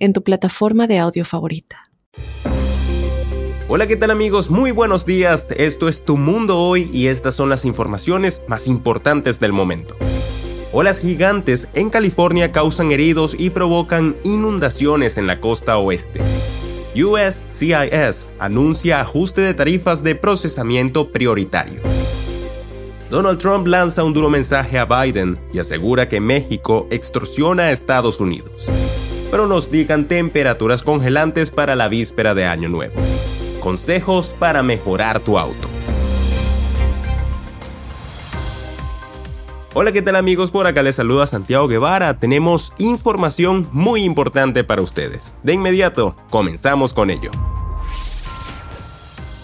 en tu plataforma de audio favorita. Hola, ¿qué tal amigos? Muy buenos días. Esto es Tu Mundo Hoy y estas son las informaciones más importantes del momento. Olas gigantes en California causan heridos y provocan inundaciones en la costa oeste. USCIS anuncia ajuste de tarifas de procesamiento prioritario. Donald Trump lanza un duro mensaje a Biden y asegura que México extorsiona a Estados Unidos pronostican temperaturas congelantes para la víspera de Año Nuevo. Consejos para mejorar tu auto. Hola, ¿qué tal amigos? Por acá les saluda Santiago Guevara. Tenemos información muy importante para ustedes. De inmediato, comenzamos con ello.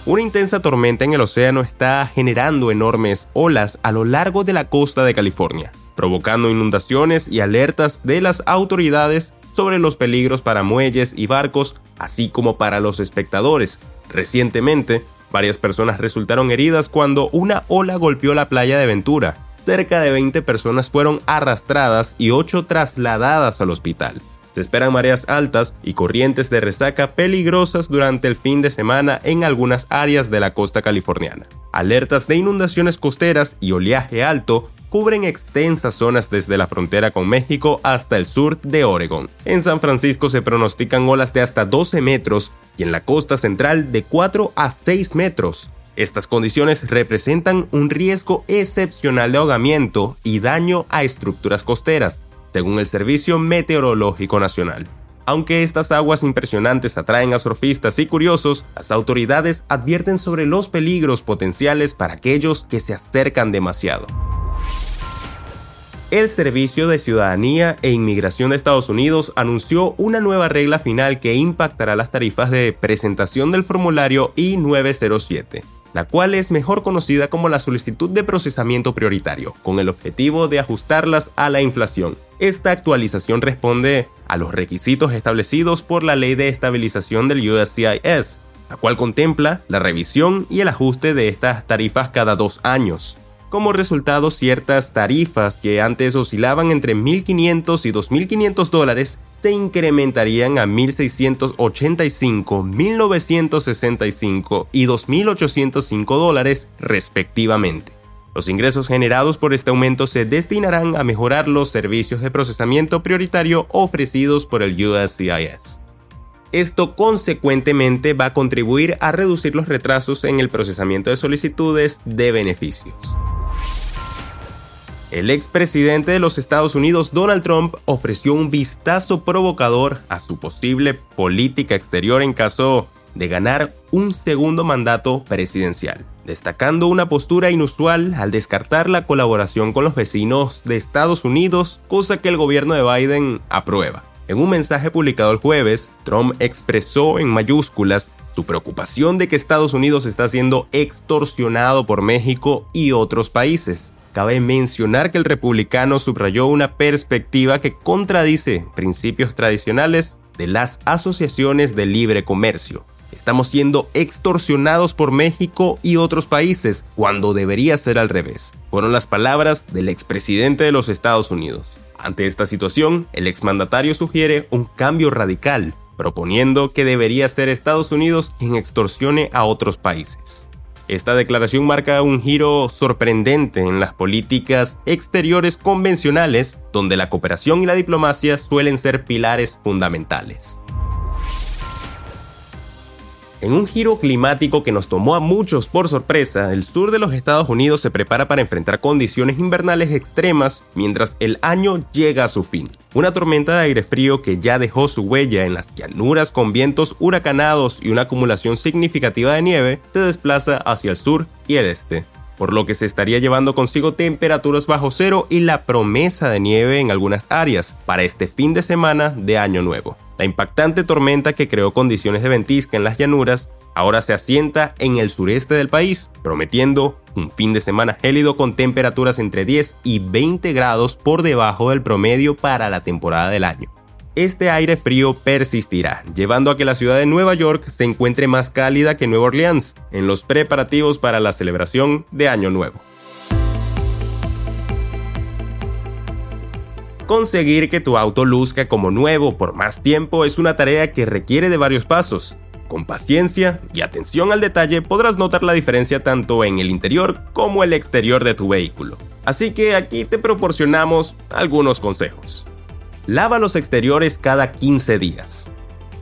Una intensa tormenta en el océano está generando enormes olas a lo largo de la costa de California, provocando inundaciones y alertas de las autoridades sobre los peligros para muelles y barcos, así como para los espectadores. Recientemente, varias personas resultaron heridas cuando una ola golpeó la playa de Ventura. Cerca de 20 personas fueron arrastradas y 8 trasladadas al hospital. Se esperan mareas altas y corrientes de resaca peligrosas durante el fin de semana en algunas áreas de la costa californiana. Alertas de inundaciones costeras y oleaje alto cubren extensas zonas desde la frontera con México hasta el sur de Oregon. En San Francisco se pronostican olas de hasta 12 metros y en la costa central de 4 a 6 metros. Estas condiciones representan un riesgo excepcional de ahogamiento y daño a estructuras costeras, según el Servicio Meteorológico Nacional. Aunque estas aguas impresionantes atraen a surfistas y curiosos, las autoridades advierten sobre los peligros potenciales para aquellos que se acercan demasiado el Servicio de Ciudadanía e Inmigración de Estados Unidos anunció una nueva regla final que impactará las tarifas de presentación del formulario I-907 la cual es mejor conocida como la solicitud de procesamiento prioritario, con el objetivo de ajustarlas a la inflación. Esta actualización responde a los requisitos establecidos por la Ley de Estabilización del USCIS, la cual contempla la revisión y el ajuste de estas tarifas cada dos años. Como resultado, ciertas tarifas que antes oscilaban entre 1.500 y 2.500 dólares se incrementarían a 1.685, 1.965 y 2.805 dólares respectivamente. Los ingresos generados por este aumento se destinarán a mejorar los servicios de procesamiento prioritario ofrecidos por el USCIS. Esto consecuentemente va a contribuir a reducir los retrasos en el procesamiento de solicitudes de beneficios. El expresidente de los Estados Unidos, Donald Trump, ofreció un vistazo provocador a su posible política exterior en caso de ganar un segundo mandato presidencial, destacando una postura inusual al descartar la colaboración con los vecinos de Estados Unidos, cosa que el gobierno de Biden aprueba. En un mensaje publicado el jueves, Trump expresó en mayúsculas su preocupación de que Estados Unidos está siendo extorsionado por México y otros países, Cabe mencionar que el republicano subrayó una perspectiva que contradice principios tradicionales de las asociaciones de libre comercio. Estamos siendo extorsionados por México y otros países cuando debería ser al revés. Fueron las palabras del expresidente de los Estados Unidos. Ante esta situación, el exmandatario sugiere un cambio radical, proponiendo que debería ser Estados Unidos quien extorsione a otros países. Esta declaración marca un giro sorprendente en las políticas exteriores convencionales, donde la cooperación y la diplomacia suelen ser pilares fundamentales. En un giro climático que nos tomó a muchos por sorpresa, el sur de los Estados Unidos se prepara para enfrentar condiciones invernales extremas mientras el año llega a su fin. Una tormenta de aire frío que ya dejó su huella en las llanuras con vientos huracanados y una acumulación significativa de nieve se desplaza hacia el sur y el este por lo que se estaría llevando consigo temperaturas bajo cero y la promesa de nieve en algunas áreas para este fin de semana de Año Nuevo. La impactante tormenta que creó condiciones de ventisca en las llanuras ahora se asienta en el sureste del país, prometiendo un fin de semana gélido con temperaturas entre 10 y 20 grados por debajo del promedio para la temporada del año. Este aire frío persistirá, llevando a que la ciudad de Nueva York se encuentre más cálida que Nueva Orleans en los preparativos para la celebración de Año Nuevo. Conseguir que tu auto luzca como nuevo por más tiempo es una tarea que requiere de varios pasos. Con paciencia y atención al detalle podrás notar la diferencia tanto en el interior como el exterior de tu vehículo. Así que aquí te proporcionamos algunos consejos. Lava los exteriores cada 15 días.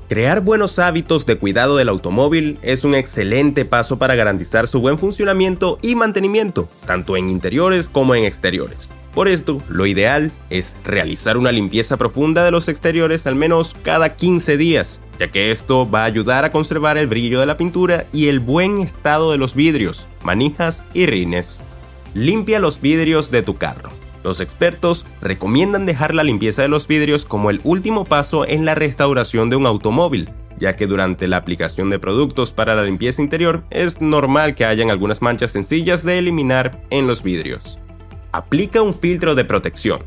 Crear buenos hábitos de cuidado del automóvil es un excelente paso para garantizar su buen funcionamiento y mantenimiento, tanto en interiores como en exteriores. Por esto, lo ideal es realizar una limpieza profunda de los exteriores al menos cada 15 días, ya que esto va a ayudar a conservar el brillo de la pintura y el buen estado de los vidrios, manijas y rines. Limpia los vidrios de tu carro. Los expertos recomiendan dejar la limpieza de los vidrios como el último paso en la restauración de un automóvil, ya que durante la aplicación de productos para la limpieza interior es normal que hayan algunas manchas sencillas de eliminar en los vidrios aplica un filtro de protección.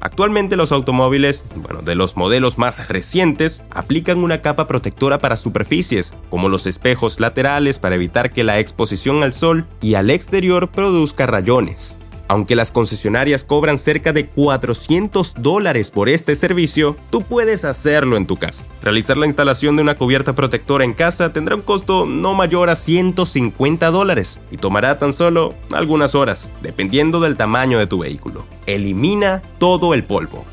Actualmente los automóviles, bueno, de los modelos más recientes, aplican una capa protectora para superficies, como los espejos laterales para evitar que la exposición al sol y al exterior produzca rayones. Aunque las concesionarias cobran cerca de 400 dólares por este servicio, tú puedes hacerlo en tu casa. Realizar la instalación de una cubierta protectora en casa tendrá un costo no mayor a 150 dólares y tomará tan solo algunas horas, dependiendo del tamaño de tu vehículo. Elimina todo el polvo.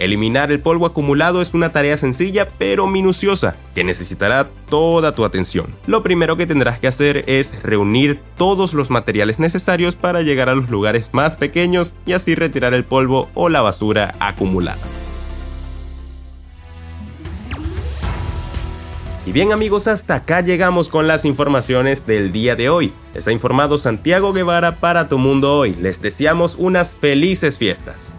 Eliminar el polvo acumulado es una tarea sencilla pero minuciosa que necesitará toda tu atención. Lo primero que tendrás que hacer es reunir todos los materiales necesarios para llegar a los lugares más pequeños y así retirar el polvo o la basura acumulada. Y bien amigos, hasta acá llegamos con las informaciones del día de hoy. Les ha informado Santiago Guevara para Tu Mundo Hoy. Les deseamos unas felices fiestas.